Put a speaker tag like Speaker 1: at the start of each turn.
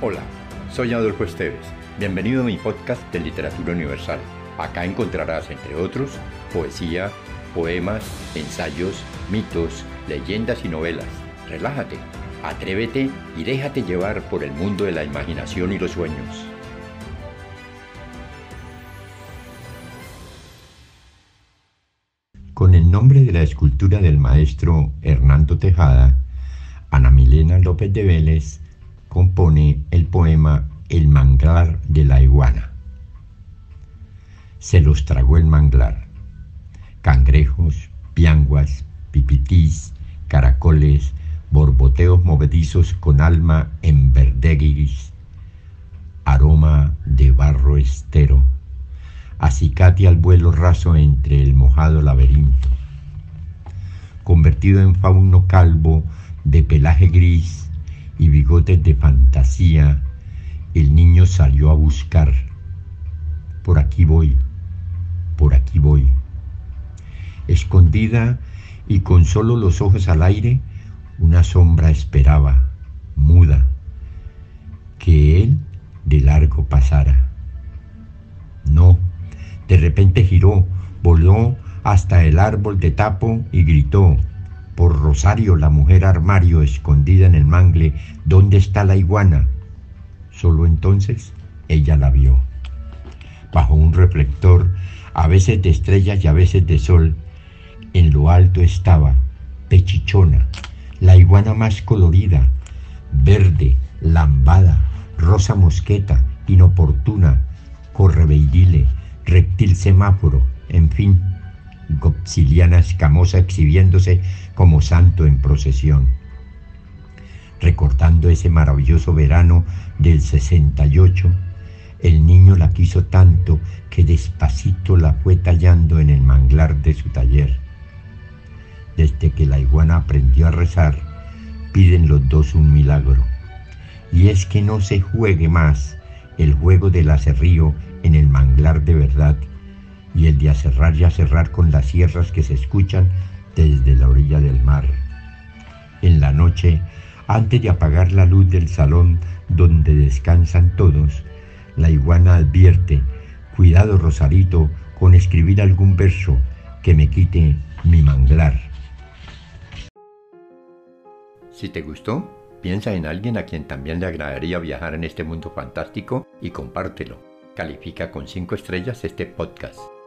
Speaker 1: Hola, soy Adolfo Esteves. Bienvenido a mi podcast de Literatura Universal. Acá encontrarás, entre otros, poesía, poemas, ensayos, mitos, leyendas y novelas. Relájate, atrévete y déjate llevar por el mundo de la imaginación y los sueños. Con el nombre de la escultura del maestro Hernando Tejada, Ana Milena López de Vélez compone el poema El manglar de la iguana. Se los tragó el manglar. Cangrejos, pianguas, pipitís, caracoles, borboteos movedizos con alma en verdeguis, aroma de barro estero, acicate al vuelo raso entre el mojado laberinto. Convertido en fauno calvo de pelaje gris, y bigotes de fantasía, el niño salió a buscar. Por aquí voy, por aquí voy. Escondida y con solo los ojos al aire, una sombra esperaba, muda, que él de largo pasara. No, de repente giró, voló hasta el árbol de tapo y gritó, por Rosario la mujer armario escondida en el mangle, ¿dónde está la iguana? Solo entonces ella la vio. Bajo un reflector, a veces de estrellas y a veces de sol, en lo alto estaba, pechichona, la iguana más colorida, verde, lambada, rosa mosqueta, inoportuna, correveidile, reptil semáforo, en fin, Gopsiliana escamosa exhibiéndose como santo en procesión. Recordando ese maravilloso verano del 68, el niño la quiso tanto que despacito la fue tallando en el manglar de su taller. Desde que la iguana aprendió a rezar, piden los dos un milagro. Y es que no se juegue más el juego del acerrío en el manglar de verdad, y el de acerrar y acerrar con las sierras que se escuchan desde la orilla del mar. En la noche, antes de apagar la luz del salón donde descansan todos, la iguana advierte, cuidado Rosarito con escribir algún verso que me quite mi manglar. Si te gustó, piensa en alguien a quien también le agradaría viajar en este mundo fantástico y compártelo. Califica con 5 estrellas este podcast.